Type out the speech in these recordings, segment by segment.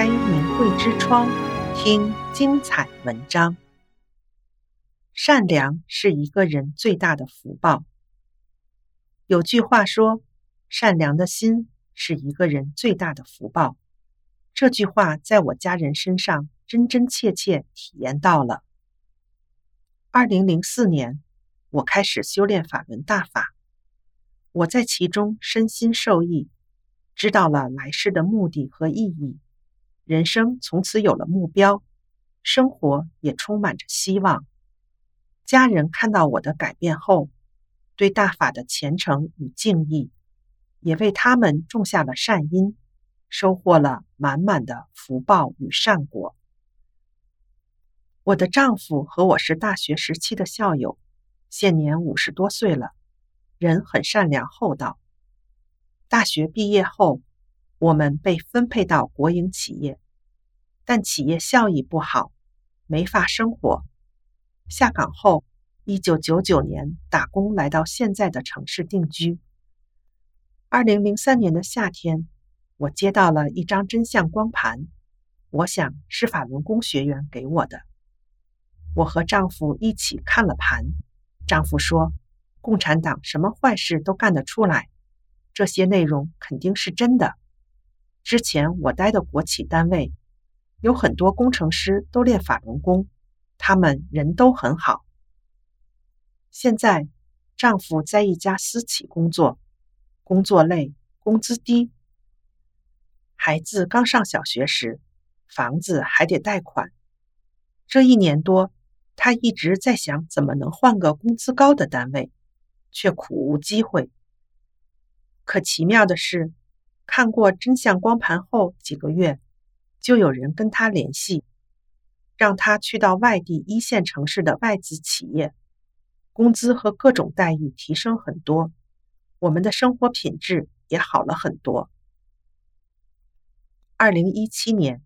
开明慧之窗，听精彩文章。善良是一个人最大的福报。有句话说：“善良的心是一个人最大的福报。”这句话在我家人身上真真切切体验到了。二零零四年，我开始修炼法轮大法，我在其中身心受益，知道了来世的目的和意义。人生从此有了目标，生活也充满着希望。家人看到我的改变后，对大法的虔诚与敬意，也为他们种下了善因，收获了满满的福报与善果。我的丈夫和我是大学时期的校友，现年五十多岁了，人很善良厚道。大学毕业后，我们被分配到国营企业，但企业效益不好，没法生活。下岗后，一九九九年打工来到现在的城市定居。二零零三年的夏天，我接到了一张真相光盘，我想是法轮功学员给我的。我和丈夫一起看了盘，丈夫说：“共产党什么坏事都干得出来，这些内容肯定是真的。”之前我待的国企单位，有很多工程师都练法轮功，他们人都很好。现在丈夫在一家私企工作，工作累，工资低。孩子刚上小学时，房子还得贷款。这一年多，他一直在想怎么能换个工资高的单位，却苦无机会。可奇妙的是，看过真相光盘后几个月，就有人跟他联系，让他去到外地一线城市的外资企业，工资和各种待遇提升很多，我们的生活品质也好了很多。二零一七年，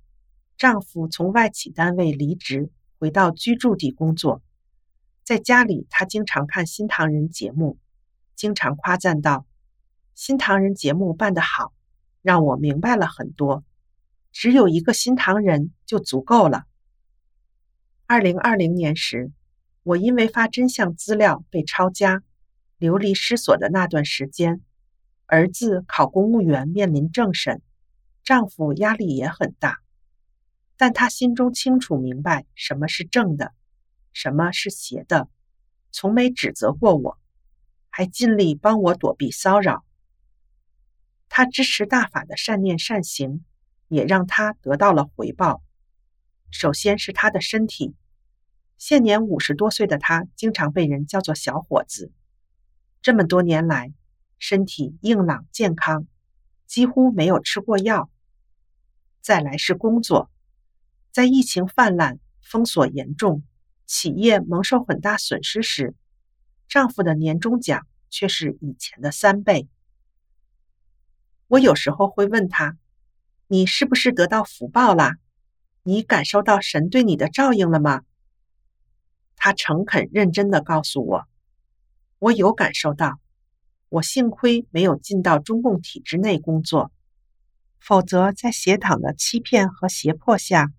丈夫从外企单位离职，回到居住地工作，在家里他经常看新唐人节目，经常夸赞道：“新唐人节目办得好。”让我明白了很多，只有一个新唐人就足够了。二零二零年时，我因为发真相资料被抄家，流离失所的那段时间，儿子考公务员面临政审，丈夫压力也很大，但他心中清楚明白什么是正的，什么是邪的，从没指责过我，还尽力帮我躲避骚扰。他支持大法的善念善行，也让他得到了回报。首先是他的身体，现年五十多岁的他，经常被人叫做小伙子。这么多年来，身体硬朗健康，几乎没有吃过药。再来是工作，在疫情泛滥、封锁严重、企业蒙受很大损失时，丈夫的年终奖却是以前的三倍。我有时候会问他：“你是不是得到福报了？你感受到神对你的照应了吗？”他诚恳认真地告诉我：“我有感受到，我幸亏没有进到中共体制内工作，否则在邪党的欺骗和胁迫下，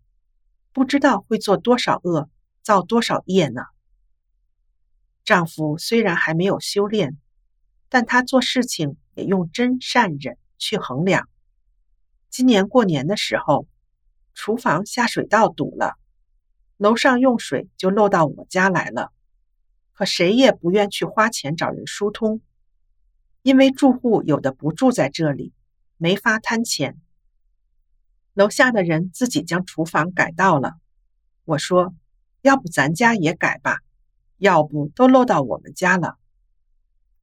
不知道会做多少恶，造多少业呢。”丈夫虽然还没有修炼，但他做事情也用真善忍。去衡量。今年过年的时候，厨房下水道堵了，楼上用水就漏到我家来了。可谁也不愿去花钱找人疏通，因为住户有的不住在这里，没法摊钱。楼下的人自己将厨房改道了。我说：“要不咱家也改吧，要不都漏到我们家了。”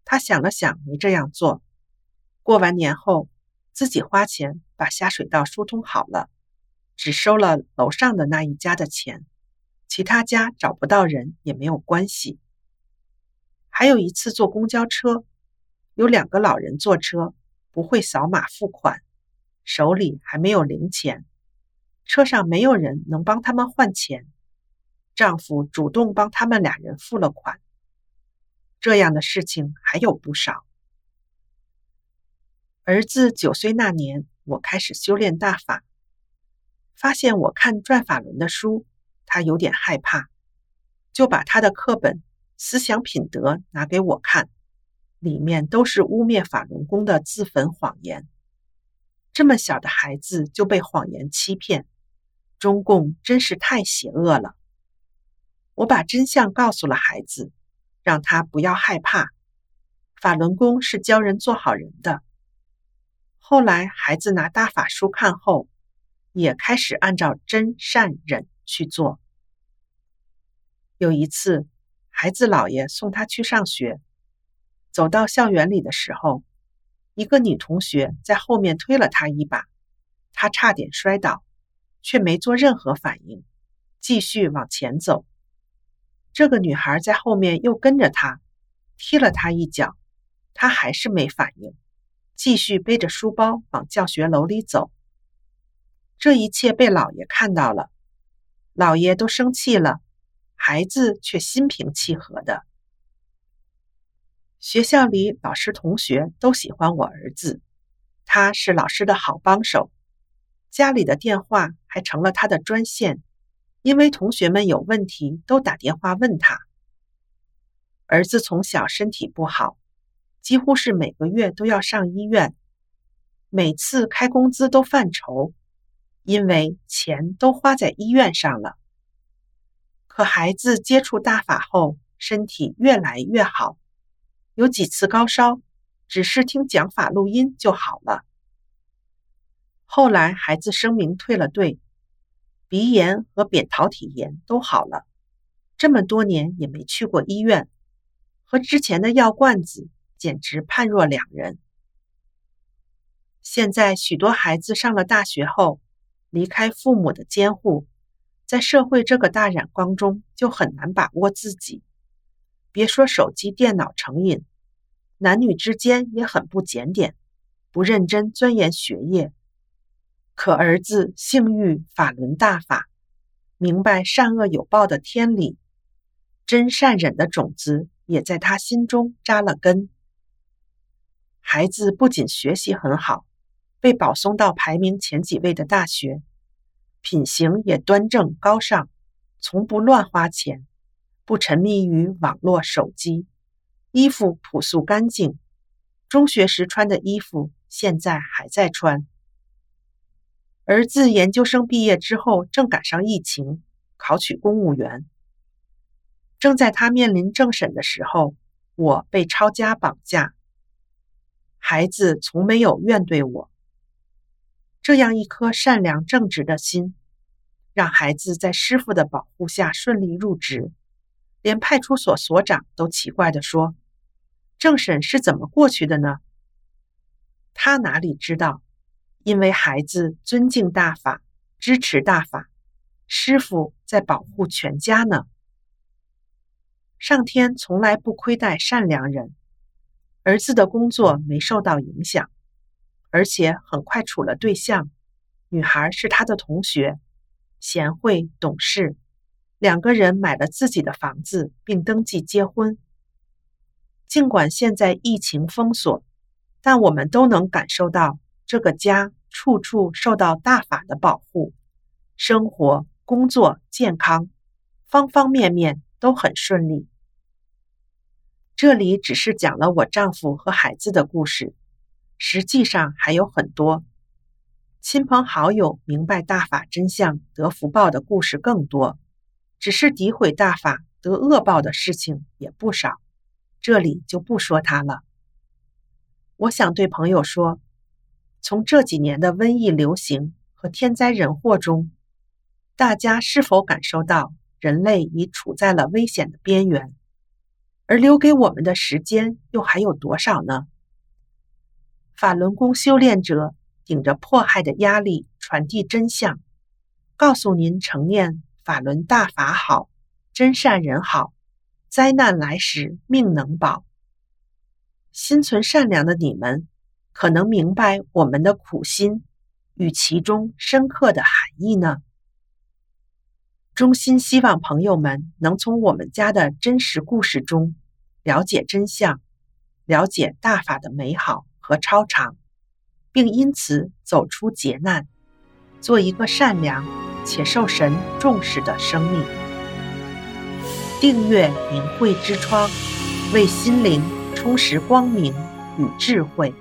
他想了想，没这样做。过完年后，自己花钱把下水道疏通好了，只收了楼上的那一家的钱，其他家找不到人也没有关系。还有一次坐公交车，有两个老人坐车，不会扫码付款，手里还没有零钱，车上没有人能帮他们换钱，丈夫主动帮他们俩人付了款。这样的事情还有不少。儿子九岁那年，我开始修炼大法。发现我看转法轮的书，他有点害怕，就把他的课本《思想品德》拿给我看，里面都是污蔑法轮功的自焚谎言。这么小的孩子就被谎言欺骗，中共真是太邪恶了。我把真相告诉了孩子，让他不要害怕。法轮功是教人做好人的。后来孩子拿大法书看后，也开始按照真善忍去做。有一次，孩子姥爷送他去上学，走到校园里的时候，一个女同学在后面推了他一把，他差点摔倒，却没做任何反应，继续往前走。这个女孩在后面又跟着他，踢了他一脚，他还是没反应，继续背着书包往教学楼里走。这一切被老爷看到了，老爷都生气了，孩子却心平气和的。学校里老师同学都喜欢我儿子，他是老师的好帮手，家里的电话还成了他的专线，因为同学们有问题都打电话问他。儿子从小身体不好，几乎是每个月都要上医院，每次开工资都犯愁，因为钱都花在医院上了。可孩子接触大法后，身体越来越好。有几次高烧，只是听讲法录音就好了。后来孩子声明退了队，鼻炎和扁桃体炎都好了，这么多年也没去过医院，和之前的药罐子简直判若两人。现在许多孩子上了大学后，离开父母的监护，在社会这个大染缸中就很难把握自己。别说手机、电脑成瘾，男女之间也很不检点，不认真钻研学业。可儿子幸遇法轮大法，明白善恶有报的天理，真善忍的种子也在他心中扎了根。孩子不仅学习很好，被保送到排名前几位的大学，品行也端正高尚，从不乱花钱。不沉迷于网络手机，衣服朴素干净。中学时穿的衣服，现在还在穿。儿子研究生毕业之后，正赶上疫情，考取公务员。正在他面临政审的时候，我被抄家绑架。孩子从没有怨怼我。这样一颗善良正直的心，让孩子在师傅的保护下顺利入职。连派出所所长都奇怪地说：“政审是怎么过去的呢？”他哪里知道，因为孩子尊敬大法，支持大法，师傅在保护全家呢。上天从来不亏待善良人，儿子的工作没受到影响，而且很快处了对象，女孩是他的同学，贤惠懂事。两个人买了自己的房子，并登记结婚。尽管现在疫情封锁，但我们都能感受到这个家处处受到大法的保护，生活、工作、健康，方方面面都很顺利。这里只是讲了我丈夫和孩子的故事，实际上还有很多亲朋好友明白大法真相、得福报的故事更多。只是诋毁大法得恶报的事情也不少，这里就不说它了。我想对朋友说，从这几年的瘟疫流行和天灾人祸中，大家是否感受到人类已处在了危险的边缘，而留给我们的时间又还有多少呢？法轮功修炼者顶着迫害的压力传递真相，告诉您成念。法轮大法好，真善人好，灾难来时命能保。心存善良的你们，可能明白我们的苦心与其中深刻的含义呢。衷心希望朋友们能从我们家的真实故事中了解真相，了解大法的美好和超常，并因此走出劫难。做一个善良且受神重视的生命。订阅明慧之窗，为心灵充实光明与智慧。